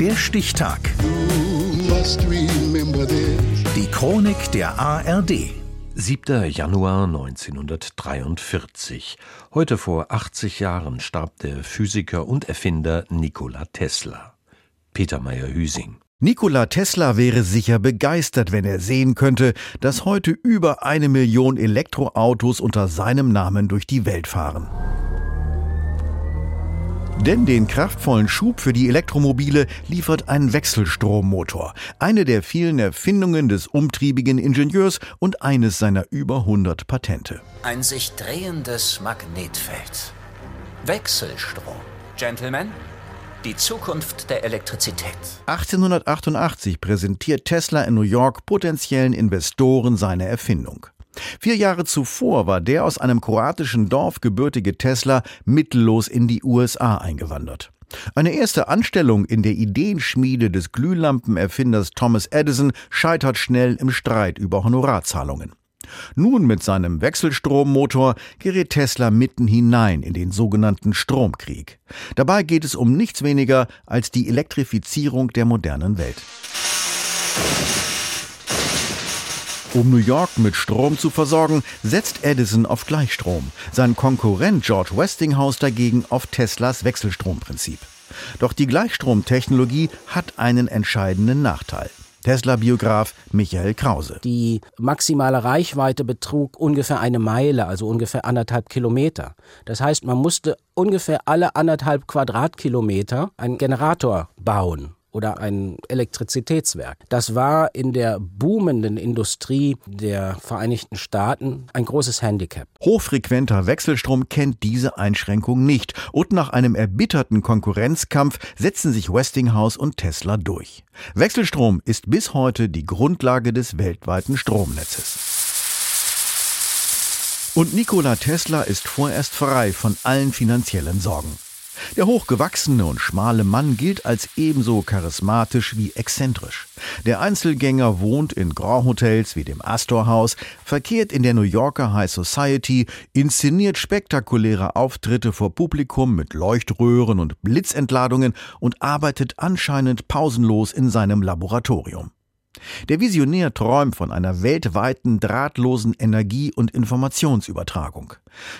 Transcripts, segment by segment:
Der Stichtag. Die Chronik der ARD. 7. Januar 1943. Heute vor 80 Jahren starb der Physiker und Erfinder Nikola Tesla. Peter Meyer-Hüsing. Nikola Tesla wäre sicher begeistert, wenn er sehen könnte, dass heute über eine Million Elektroautos unter seinem Namen durch die Welt fahren. Denn den kraftvollen Schub für die Elektromobile liefert ein Wechselstrommotor, eine der vielen Erfindungen des umtriebigen Ingenieurs und eines seiner über 100 Patente. Ein sich drehendes Magnetfeld. Wechselstrom. Gentlemen, die Zukunft der Elektrizität. 1888 präsentiert Tesla in New York potenziellen Investoren seine Erfindung. Vier Jahre zuvor war der aus einem kroatischen Dorf gebürtige Tesla mittellos in die USA eingewandert. Eine erste Anstellung in der Ideenschmiede des Glühlampenerfinders Thomas Edison scheitert schnell im Streit über Honorarzahlungen. Nun mit seinem Wechselstrommotor gerät Tesla mitten hinein in den sogenannten Stromkrieg. Dabei geht es um nichts weniger als die Elektrifizierung der modernen Welt. Um New York mit Strom zu versorgen, setzt Edison auf Gleichstrom. Sein Konkurrent George Westinghouse dagegen auf Teslas Wechselstromprinzip. Doch die Gleichstromtechnologie hat einen entscheidenden Nachteil. Tesla-Biograf Michael Krause. Die maximale Reichweite betrug ungefähr eine Meile, also ungefähr anderthalb Kilometer. Das heißt, man musste ungefähr alle anderthalb Quadratkilometer einen Generator bauen oder ein Elektrizitätswerk. Das war in der boomenden Industrie der Vereinigten Staaten ein großes Handicap. Hochfrequenter Wechselstrom kennt diese Einschränkung nicht und nach einem erbitterten Konkurrenzkampf setzen sich Westinghouse und Tesla durch. Wechselstrom ist bis heute die Grundlage des weltweiten Stromnetzes. Und Nikola Tesla ist vorerst frei von allen finanziellen Sorgen. Der hochgewachsene und schmale Mann gilt als ebenso charismatisch wie exzentrisch. Der Einzelgänger wohnt in Grand Hotels wie dem Astor House, verkehrt in der New Yorker High Society, inszeniert spektakuläre Auftritte vor Publikum mit Leuchtröhren und Blitzentladungen und arbeitet anscheinend pausenlos in seinem Laboratorium. Der Visionär träumt von einer weltweiten drahtlosen Energie- und Informationsübertragung.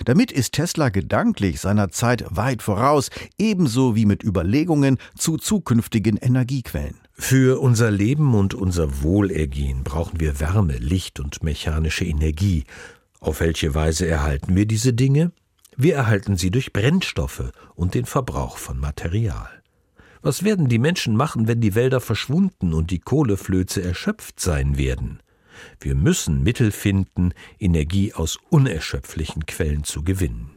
Damit ist Tesla gedanklich seiner Zeit weit voraus, ebenso wie mit Überlegungen zu zukünftigen Energiequellen. Für unser Leben und unser Wohlergehen brauchen wir Wärme, Licht und mechanische Energie. Auf welche Weise erhalten wir diese Dinge? Wir erhalten sie durch Brennstoffe und den Verbrauch von Material. Was werden die Menschen machen, wenn die Wälder verschwunden und die Kohleflöze erschöpft sein werden? Wir müssen Mittel finden, Energie aus unerschöpflichen Quellen zu gewinnen.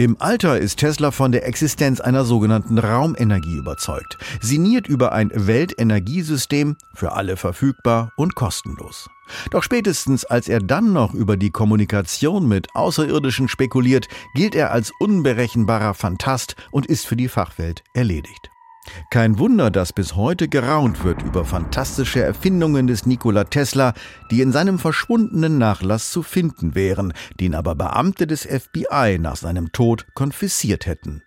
Im Alter ist Tesla von der Existenz einer sogenannten Raumenergie überzeugt, sinniert über ein Weltenergiesystem, für alle verfügbar und kostenlos. Doch spätestens als er dann noch über die Kommunikation mit Außerirdischen spekuliert, gilt er als unberechenbarer Fantast und ist für die Fachwelt erledigt. Kein Wunder, dass bis heute geraunt wird über fantastische Erfindungen des Nikola Tesla, die in seinem verschwundenen Nachlass zu finden wären, den aber Beamte des FBI nach seinem Tod konfisziert hätten.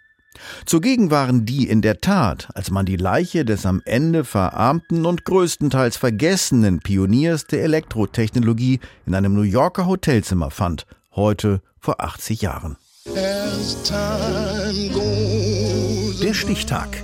Zugegen waren die in der Tat, als man die Leiche des am Ende verarmten und größtenteils vergessenen Pioniers der Elektrotechnologie in einem New Yorker Hotelzimmer fand, heute vor 80 Jahren. Der Stichtag.